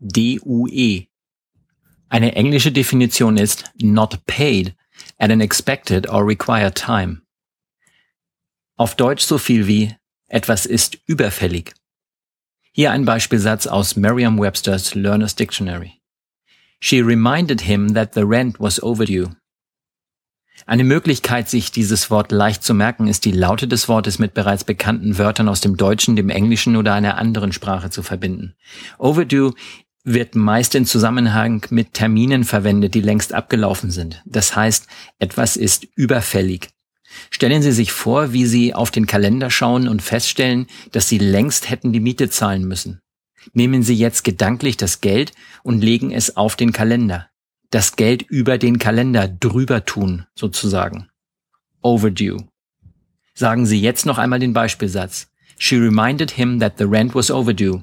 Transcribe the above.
O-V-E-R-D-U-E. Eine englische Definition ist not paid at an expected or required time. Auf Deutsch so viel wie etwas ist überfällig. Hier ein Beispielsatz aus Merriam-Webster's Learner's Dictionary. She reminded him that the rent was overdue. Eine Möglichkeit, sich dieses Wort leicht zu merken, ist die Laute des Wortes mit bereits bekannten Wörtern aus dem Deutschen, dem Englischen oder einer anderen Sprache zu verbinden. Overdue wird meist in Zusammenhang mit Terminen verwendet, die längst abgelaufen sind. Das heißt, etwas ist überfällig. Stellen Sie sich vor, wie Sie auf den Kalender schauen und feststellen, dass Sie längst hätten die Miete zahlen müssen. Nehmen Sie jetzt gedanklich das Geld und legen es auf den Kalender das Geld über den Kalender drüber tun, sozusagen. Overdue. Sagen Sie jetzt noch einmal den Beispielsatz. She reminded him that the rent was overdue.